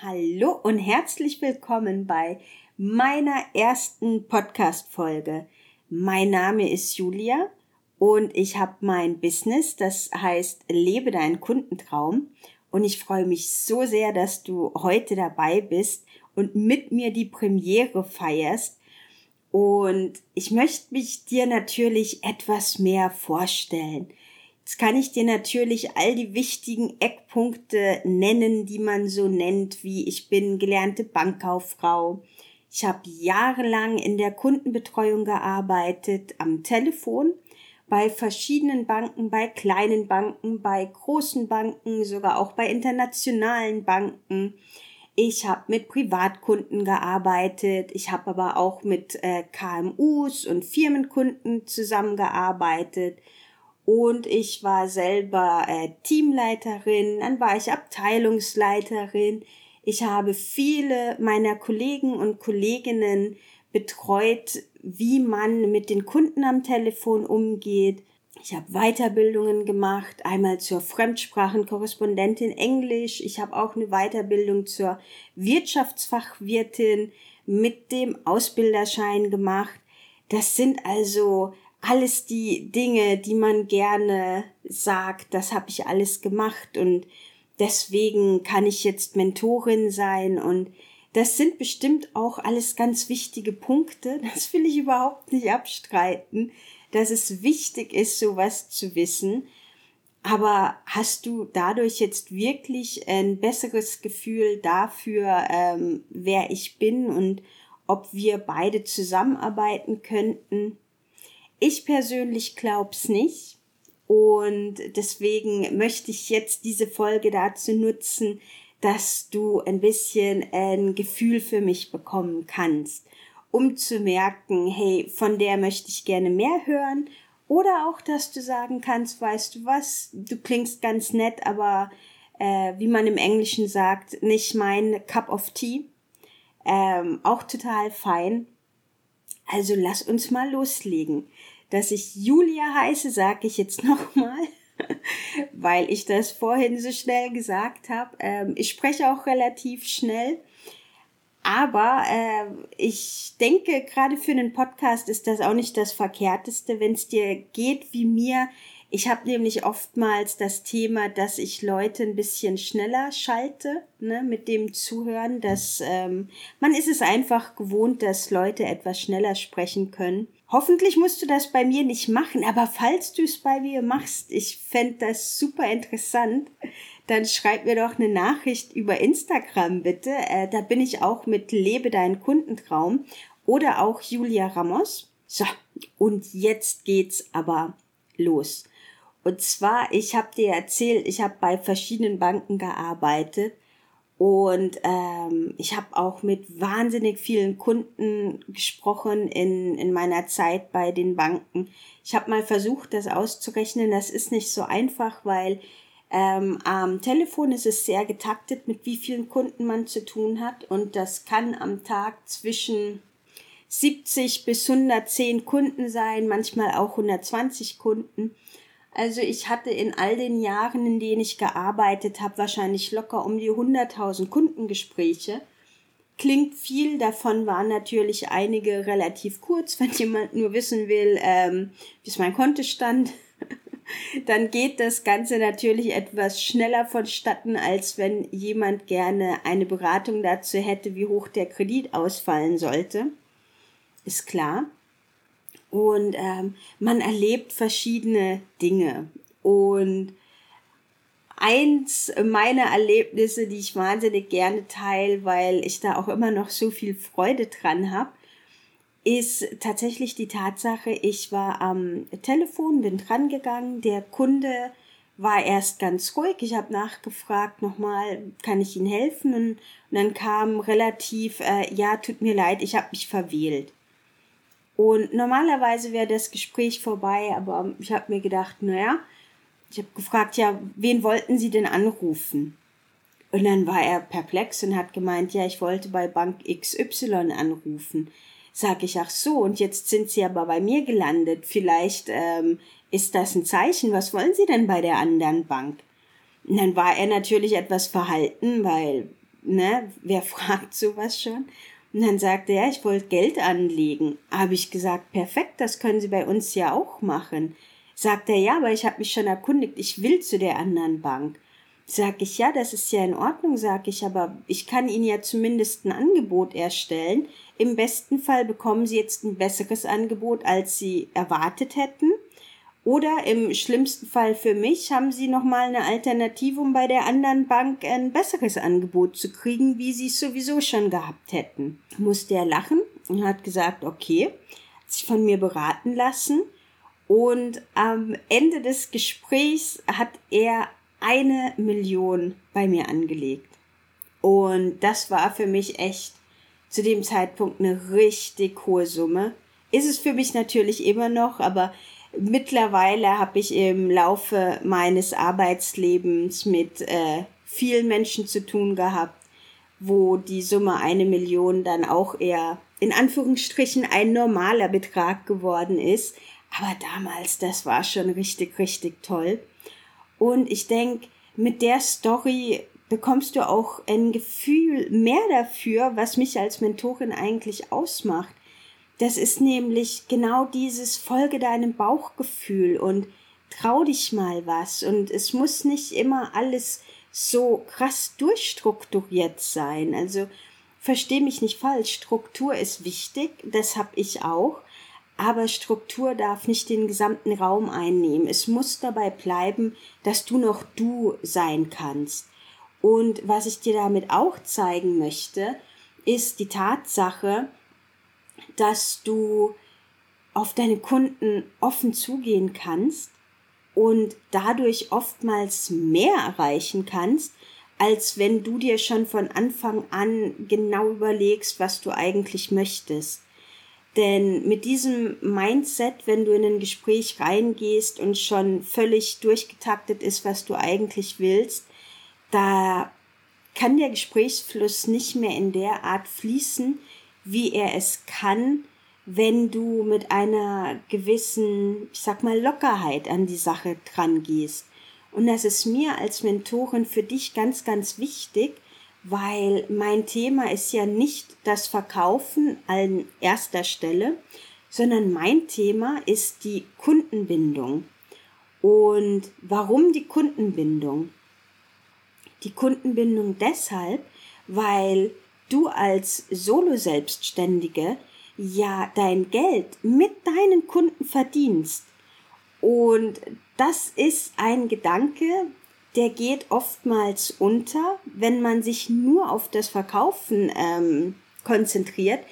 Hallo und herzlich willkommen bei meiner ersten Podcast-Folge. Mein Name ist Julia und ich habe mein Business, das heißt Lebe deinen Kundentraum. Und ich freue mich so sehr, dass du heute dabei bist und mit mir die Premiere feierst. Und ich möchte mich dir natürlich etwas mehr vorstellen. Jetzt kann ich dir natürlich all die wichtigen Eckpunkte nennen, die man so nennt, wie ich bin gelernte Bankkauffrau. Ich habe jahrelang in der Kundenbetreuung gearbeitet, am Telefon, bei verschiedenen Banken, bei kleinen Banken, bei großen Banken, sogar auch bei internationalen Banken. Ich habe mit Privatkunden gearbeitet, ich habe aber auch mit äh, KMUs und Firmenkunden zusammengearbeitet und ich war selber äh, Teamleiterin, dann war ich Abteilungsleiterin. Ich habe viele meiner Kollegen und Kolleginnen betreut, wie man mit den Kunden am Telefon umgeht. Ich habe Weiterbildungen gemacht, einmal zur Fremdsprachenkorrespondentin Englisch. Ich habe auch eine Weiterbildung zur Wirtschaftsfachwirtin mit dem Ausbilderschein gemacht. Das sind also alles die Dinge, die man gerne sagt, das habe ich alles gemacht und deswegen kann ich jetzt Mentorin sein und das sind bestimmt auch alles ganz wichtige Punkte. Das will ich überhaupt nicht abstreiten, dass es wichtig ist, sowas zu wissen. Aber hast du dadurch jetzt wirklich ein besseres Gefühl dafür, ähm, wer ich bin und ob wir beide zusammenarbeiten könnten? Ich persönlich glaub's nicht. Und deswegen möchte ich jetzt diese Folge dazu nutzen, dass du ein bisschen ein Gefühl für mich bekommen kannst, um zu merken, hey, von der möchte ich gerne mehr hören. Oder auch, dass du sagen kannst, weißt du was, du klingst ganz nett, aber äh, wie man im Englischen sagt, nicht mein Cup of Tea. Ähm, auch total fein. Also lass uns mal loslegen. Dass ich Julia heiße, sage ich jetzt nochmal, weil ich das vorhin so schnell gesagt habe. Ähm, ich spreche auch relativ schnell. Aber äh, ich denke, gerade für einen Podcast ist das auch nicht das Verkehrteste, wenn es dir geht wie mir. Ich habe nämlich oftmals das Thema, dass ich Leute ein bisschen schneller schalte ne, mit dem Zuhören. Dass ähm, man ist es einfach gewohnt, dass Leute etwas schneller sprechen können. Hoffentlich musst du das bei mir nicht machen, aber falls du es bei mir machst, ich fände das super interessant, dann schreib mir doch eine Nachricht über Instagram bitte. Äh, da bin ich auch mit Lebe deinen Kundentraum oder auch Julia Ramos. So, und jetzt geht's aber los. Und zwar, ich habe dir erzählt, ich habe bei verschiedenen Banken gearbeitet und ähm, ich habe auch mit wahnsinnig vielen Kunden gesprochen in, in meiner Zeit bei den Banken. Ich habe mal versucht, das auszurechnen. Das ist nicht so einfach, weil ähm, am Telefon ist es sehr getaktet, mit wie vielen Kunden man zu tun hat. Und das kann am Tag zwischen 70 bis 110 Kunden sein, manchmal auch 120 Kunden. Also ich hatte in all den Jahren, in denen ich gearbeitet habe, wahrscheinlich locker um die 100.000 Kundengespräche. Klingt viel, davon waren natürlich einige relativ kurz. Wenn jemand nur wissen will, ähm, wie ist mein Kontostand, dann geht das Ganze natürlich etwas schneller vonstatten, als wenn jemand gerne eine Beratung dazu hätte, wie hoch der Kredit ausfallen sollte. Ist klar. Und ähm, man erlebt verschiedene Dinge. Und eins meiner Erlebnisse, die ich wahnsinnig gerne teile, weil ich da auch immer noch so viel Freude dran habe, ist tatsächlich die Tatsache, ich war am Telefon, bin dran gegangen, der Kunde war erst ganz ruhig. Ich habe nachgefragt nochmal, kann ich Ihnen helfen? Und, und dann kam relativ, äh, ja, tut mir leid, ich habe mich verwählt. Und normalerweise wäre das Gespräch vorbei, aber ich habe mir gedacht, naja, ich habe gefragt, ja, wen wollten Sie denn anrufen? Und dann war er perplex und hat gemeint, ja, ich wollte bei Bank XY anrufen. Sag ich, ach so, und jetzt sind Sie aber bei mir gelandet. Vielleicht ähm, ist das ein Zeichen. Was wollen Sie denn bei der anderen Bank? Und dann war er natürlich etwas verhalten, weil ne, wer fragt sowas schon? Und dann sagte er, ich wollte Geld anlegen. Habe ich gesagt, perfekt, das können Sie bei uns ja auch machen. Sagt er, ja, aber ich habe mich schon erkundigt, ich will zu der anderen Bank. Sag ich, ja, das ist ja in Ordnung, sag ich, aber ich kann Ihnen ja zumindest ein Angebot erstellen. Im besten Fall bekommen Sie jetzt ein besseres Angebot, als Sie erwartet hätten. Oder im schlimmsten Fall für mich haben Sie nochmal eine Alternative, um bei der anderen Bank ein besseres Angebot zu kriegen, wie Sie es sowieso schon gehabt hätten. Musste er lachen und hat gesagt, okay, hat sich von mir beraten lassen. Und am Ende des Gesprächs hat er eine Million bei mir angelegt. Und das war für mich echt zu dem Zeitpunkt eine richtig hohe Summe. Ist es für mich natürlich immer noch, aber Mittlerweile habe ich im Laufe meines Arbeitslebens mit äh, vielen Menschen zu tun gehabt, wo die Summe eine Million dann auch eher in Anführungsstrichen ein normaler Betrag geworden ist. Aber damals, das war schon richtig, richtig toll. Und ich denke, mit der Story bekommst du auch ein Gefühl mehr dafür, was mich als Mentorin eigentlich ausmacht. Das ist nämlich genau dieses Folge deinem Bauchgefühl und trau dich mal was. Und es muss nicht immer alles so krass durchstrukturiert sein. Also versteh mich nicht falsch, Struktur ist wichtig, das hab ich auch. Aber Struktur darf nicht den gesamten Raum einnehmen. Es muss dabei bleiben, dass du noch du sein kannst. Und was ich dir damit auch zeigen möchte, ist die Tatsache, dass du auf deine Kunden offen zugehen kannst und dadurch oftmals mehr erreichen kannst, als wenn du dir schon von Anfang an genau überlegst, was du eigentlich möchtest. Denn mit diesem Mindset, wenn du in ein Gespräch reingehst und schon völlig durchgetaktet ist, was du eigentlich willst, da kann der Gesprächsfluss nicht mehr in der Art fließen, wie er es kann, wenn du mit einer gewissen, ich sag mal, Lockerheit an die Sache dran gehst. Und das ist mir als Mentorin für dich ganz, ganz wichtig, weil mein Thema ist ja nicht das Verkaufen an erster Stelle, sondern mein Thema ist die Kundenbindung. Und warum die Kundenbindung? Die Kundenbindung deshalb, weil du als Solo-Selbstständige ja dein Geld mit deinen Kunden verdienst. Und das ist ein Gedanke, der geht oftmals unter, wenn man sich nur auf das Verkaufen ähm, konzentriert,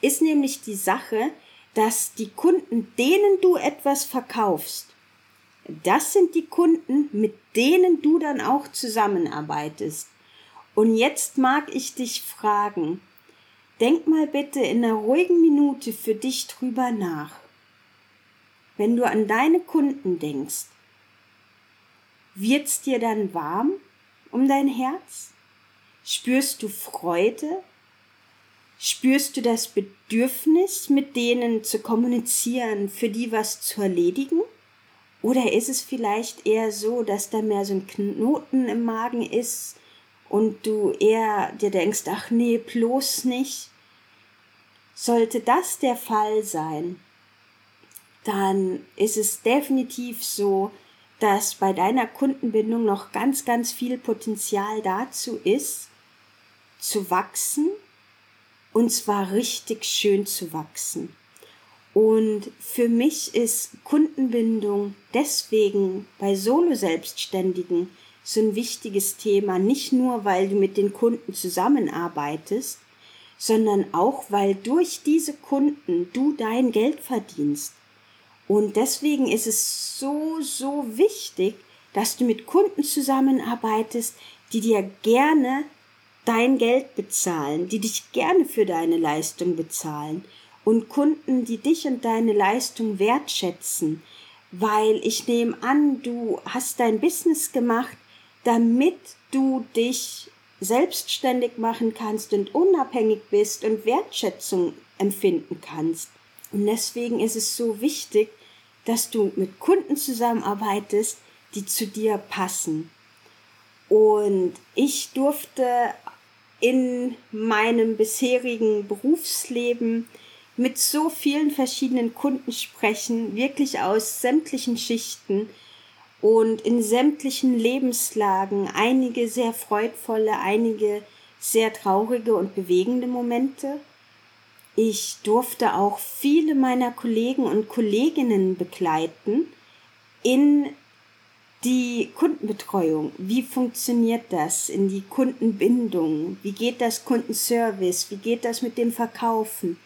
ist nämlich die Sache, dass die Kunden, denen du etwas verkaufst, das sind die Kunden, mit denen du dann auch zusammenarbeitest. Und jetzt mag ich dich fragen, denk mal bitte in einer ruhigen Minute für dich drüber nach. Wenn du an deine Kunden denkst, wird's dir dann warm um dein Herz? Spürst du Freude? Spürst du das Bedürfnis, mit denen zu kommunizieren, für die was zu erledigen? Oder ist es vielleicht eher so, dass da mehr so ein Knoten im Magen ist, und du eher dir denkst, ach nee, bloß nicht, sollte das der Fall sein, dann ist es definitiv so, dass bei deiner Kundenbindung noch ganz, ganz viel Potenzial dazu ist, zu wachsen und zwar richtig schön zu wachsen. Und für mich ist Kundenbindung deswegen bei Solo-Selbstständigen so ein wichtiges Thema, nicht nur, weil du mit den Kunden zusammenarbeitest, sondern auch, weil durch diese Kunden du dein Geld verdienst. Und deswegen ist es so, so wichtig, dass du mit Kunden zusammenarbeitest, die dir gerne dein Geld bezahlen, die dich gerne für deine Leistung bezahlen und Kunden, die dich und deine Leistung wertschätzen, weil ich nehme an, du hast dein Business gemacht, damit du dich selbstständig machen kannst und unabhängig bist und Wertschätzung empfinden kannst. Und deswegen ist es so wichtig, dass du mit Kunden zusammenarbeitest, die zu dir passen. Und ich durfte in meinem bisherigen Berufsleben mit so vielen verschiedenen Kunden sprechen, wirklich aus sämtlichen Schichten und in sämtlichen Lebenslagen, einige sehr freudvolle, einige sehr traurige und bewegende Momente. Ich durfte auch viele meiner Kollegen und Kolleginnen begleiten in die Kundenbetreuung. Wie funktioniert das in die Kundenbindung? Wie geht das Kundenservice? Wie geht das mit dem Verkaufen?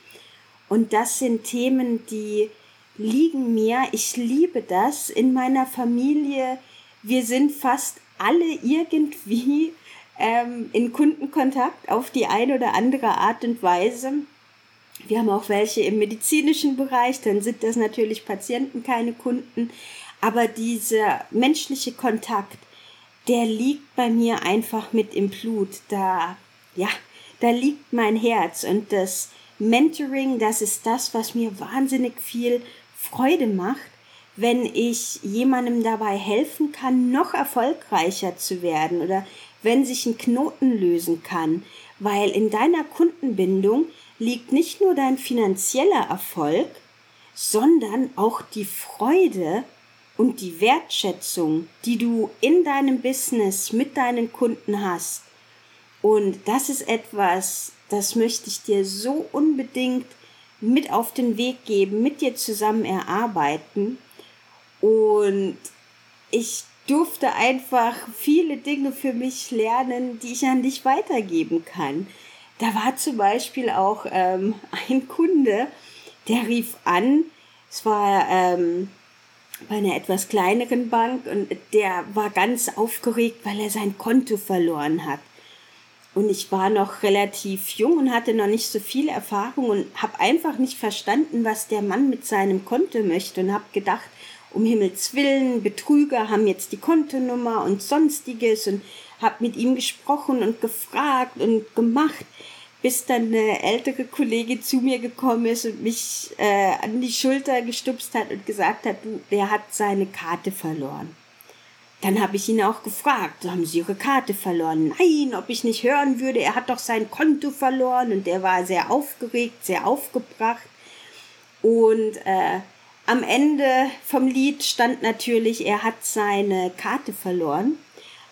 Und das sind Themen, die liegen mir. Ich liebe das in meiner Familie. Wir sind fast alle irgendwie ähm, in Kundenkontakt auf die eine oder andere Art und Weise. Wir haben auch welche im medizinischen Bereich, dann sind das natürlich Patienten, keine Kunden. Aber dieser menschliche Kontakt, der liegt bei mir einfach mit im Blut. Da, ja, da liegt mein Herz und das Mentoring, das ist das, was mir wahnsinnig viel Freude macht, wenn ich jemandem dabei helfen kann, noch erfolgreicher zu werden oder wenn sich ein Knoten lösen kann, weil in deiner Kundenbindung liegt nicht nur dein finanzieller Erfolg, sondern auch die Freude und die Wertschätzung, die du in deinem Business mit deinen Kunden hast. Und das ist etwas, das möchte ich dir so unbedingt mit auf den Weg geben, mit dir zusammen erarbeiten. Und ich durfte einfach viele Dinge für mich lernen, die ich an dich weitergeben kann. Da war zum Beispiel auch ähm, ein Kunde, der rief an, es war ähm, bei einer etwas kleineren Bank und der war ganz aufgeregt, weil er sein Konto verloren hat. Und ich war noch relativ jung und hatte noch nicht so viel Erfahrung und habe einfach nicht verstanden, was der Mann mit seinem Konto möchte und habe gedacht, um Himmels willen, Betrüger haben jetzt die Kontonummer und sonstiges und habe mit ihm gesprochen und gefragt und gemacht, bis dann eine ältere Kollegin zu mir gekommen ist und mich äh, an die Schulter gestupst hat und gesagt hat, du, der hat seine Karte verloren. Dann habe ich ihn auch gefragt, haben Sie Ihre Karte verloren? Nein, ob ich nicht hören würde, er hat doch sein Konto verloren und der war sehr aufgeregt, sehr aufgebracht. Und äh, am Ende vom Lied stand natürlich, er hat seine Karte verloren,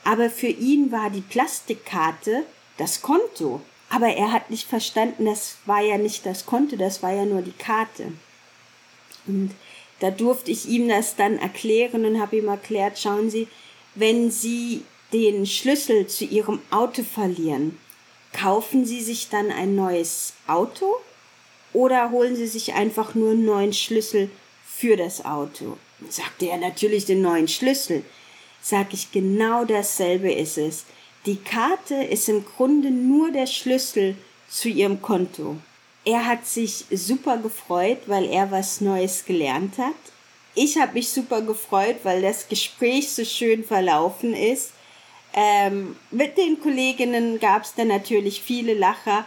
aber für ihn war die Plastikkarte das Konto. Aber er hat nicht verstanden, das war ja nicht das Konto, das war ja nur die Karte. Und da durfte ich ihm das dann erklären und habe ihm erklärt, schauen Sie, wenn Sie den Schlüssel zu Ihrem Auto verlieren, kaufen Sie sich dann ein neues Auto oder holen Sie sich einfach nur einen neuen Schlüssel für das Auto? Sagte er natürlich den neuen Schlüssel. Sag ich, genau dasselbe ist es. Die Karte ist im Grunde nur der Schlüssel zu Ihrem Konto. Er hat sich super gefreut, weil er was Neues gelernt hat. Ich habe mich super gefreut, weil das Gespräch so schön verlaufen ist. Ähm, mit den Kolleginnen gab es dann natürlich viele Lacher,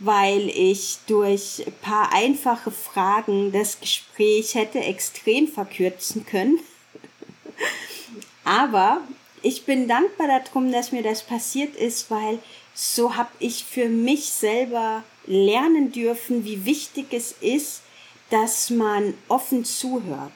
weil ich durch ein paar einfache Fragen das Gespräch hätte extrem verkürzen können. Aber ich bin dankbar darum, dass mir das passiert ist, weil so habe ich für mich selber lernen dürfen, wie wichtig es ist, dass man offen zuhört.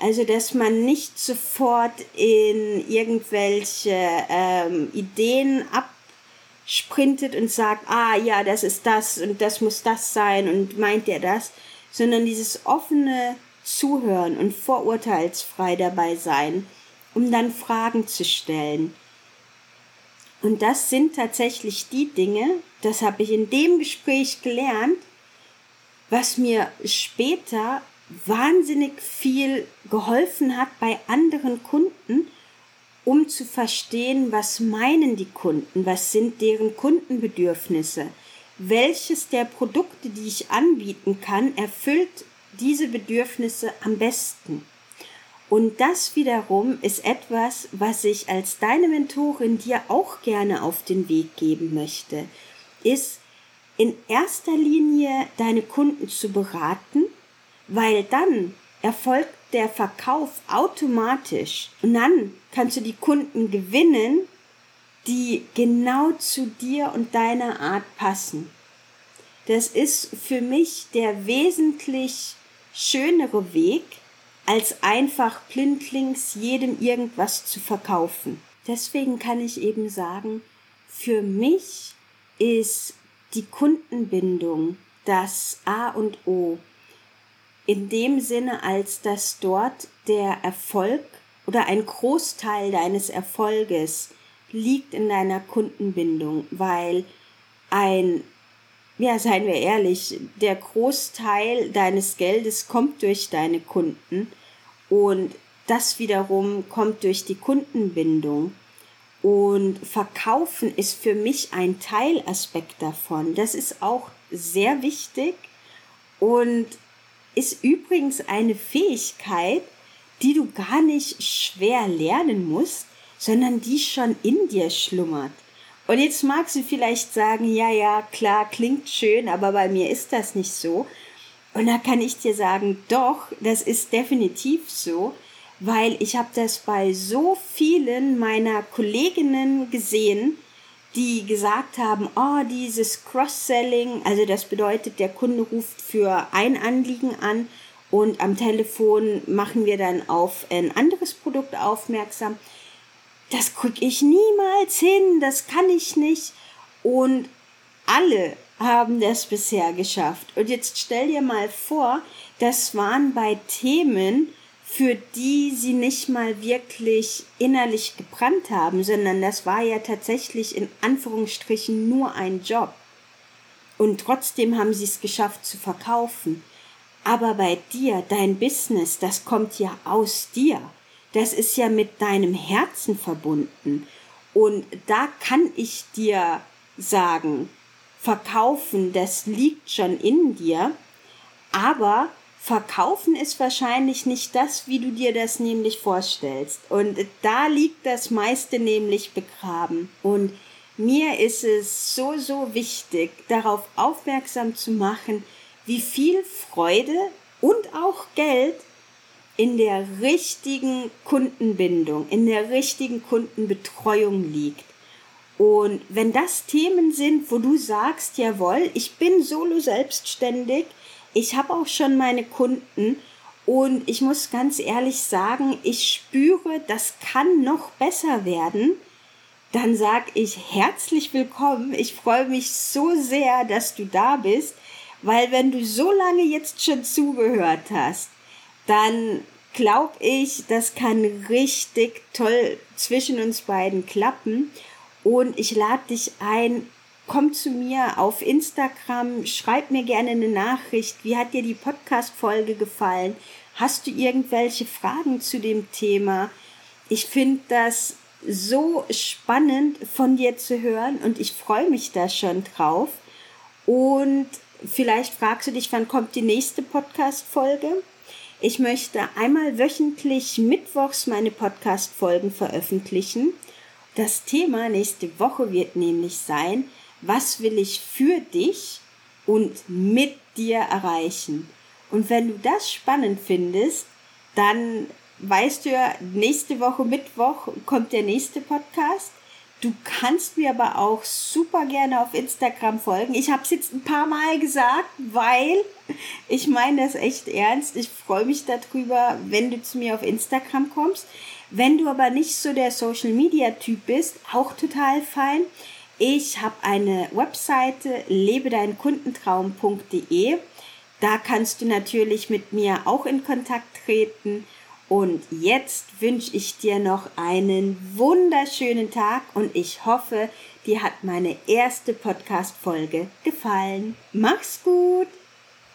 Also, dass man nicht sofort in irgendwelche ähm, Ideen absprintet und sagt, ah ja, das ist das und das muss das sein und meint er das, sondern dieses offene Zuhören und vorurteilsfrei dabei sein, um dann Fragen zu stellen. Und das sind tatsächlich die Dinge, das habe ich in dem Gespräch gelernt, was mir später wahnsinnig viel geholfen hat bei anderen Kunden, um zu verstehen, was meinen die Kunden, was sind deren Kundenbedürfnisse, welches der Produkte, die ich anbieten kann, erfüllt diese Bedürfnisse am besten. Und das wiederum ist etwas, was ich als deine Mentorin dir auch gerne auf den Weg geben möchte, ist in erster Linie deine Kunden zu beraten, weil dann erfolgt der Verkauf automatisch und dann kannst du die Kunden gewinnen die genau zu dir und deiner Art passen. Das ist für mich der wesentlich schönere Weg, als einfach blindlings jedem irgendwas zu verkaufen. Deswegen kann ich eben sagen, für mich ist die Kundenbindung das A und O. In dem Sinne, als dass dort der Erfolg oder ein Großteil deines Erfolges liegt in deiner Kundenbindung, weil ein, ja, seien wir ehrlich, der Großteil deines Geldes kommt durch deine Kunden und das wiederum kommt durch die Kundenbindung. Und Verkaufen ist für mich ein Teilaspekt davon. Das ist auch sehr wichtig und ist übrigens eine Fähigkeit, die du gar nicht schwer lernen musst, sondern die schon in dir schlummert. Und jetzt magst du vielleicht sagen, ja, ja, klar, klingt schön, aber bei mir ist das nicht so. Und da kann ich dir sagen, doch, das ist definitiv so, weil ich habe das bei so vielen meiner Kolleginnen gesehen, die gesagt haben, oh, dieses Cross-Selling, also das bedeutet, der Kunde ruft für ein Anliegen an und am Telefon machen wir dann auf ein anderes Produkt aufmerksam. Das kriege ich niemals hin, das kann ich nicht. Und alle haben das bisher geschafft. Und jetzt stell dir mal vor, das waren bei Themen, für die sie nicht mal wirklich innerlich gebrannt haben, sondern das war ja tatsächlich in Anführungsstrichen nur ein Job. Und trotzdem haben sie es geschafft zu verkaufen. Aber bei dir, dein Business, das kommt ja aus dir. Das ist ja mit deinem Herzen verbunden. Und da kann ich dir sagen, verkaufen, das liegt schon in dir. Aber verkaufen ist wahrscheinlich nicht das, wie du dir das nämlich vorstellst. Und da liegt das meiste nämlich begraben. Und mir ist es so, so wichtig, darauf aufmerksam zu machen, wie viel Freude und auch Geld in der richtigen Kundenbindung, in der richtigen Kundenbetreuung liegt. Und wenn das Themen sind, wo du sagst, jawohl, ich bin solo selbstständig, ich habe auch schon meine Kunden und ich muss ganz ehrlich sagen, ich spüre, das kann noch besser werden, dann sag ich herzlich willkommen. Ich freue mich so sehr, dass du da bist. Weil wenn du so lange jetzt schon zugehört hast, dann glaube ich, das kann richtig toll zwischen uns beiden klappen. Und ich lade dich ein, komm zu mir auf Instagram, schreib mir gerne eine Nachricht. Wie hat dir die Podcast-Folge gefallen? Hast du irgendwelche Fragen zu dem Thema? Ich finde das so spannend von dir zu hören und ich freue mich da schon drauf. Und Vielleicht fragst du dich, wann kommt die nächste Podcast-Folge? Ich möchte einmal wöchentlich mittwochs meine Podcast-Folgen veröffentlichen. Das Thema nächste Woche wird nämlich sein, was will ich für dich und mit dir erreichen? Und wenn du das spannend findest, dann weißt du ja, nächste Woche Mittwoch kommt der nächste Podcast. Du kannst mir aber auch super gerne auf Instagram folgen. Ich habe es jetzt ein paar Mal gesagt, weil ich meine das echt ernst. Ich freue mich darüber, wenn du zu mir auf Instagram kommst. Wenn du aber nicht so der Social Media Typ bist, auch total fein. Ich habe eine Webseite lebedeinkundentraum.de. Da kannst du natürlich mit mir auch in Kontakt treten und jetzt wünsche ich dir noch einen wunderschönen Tag und ich hoffe, dir hat meine erste Podcast-Folge gefallen. Mach's gut!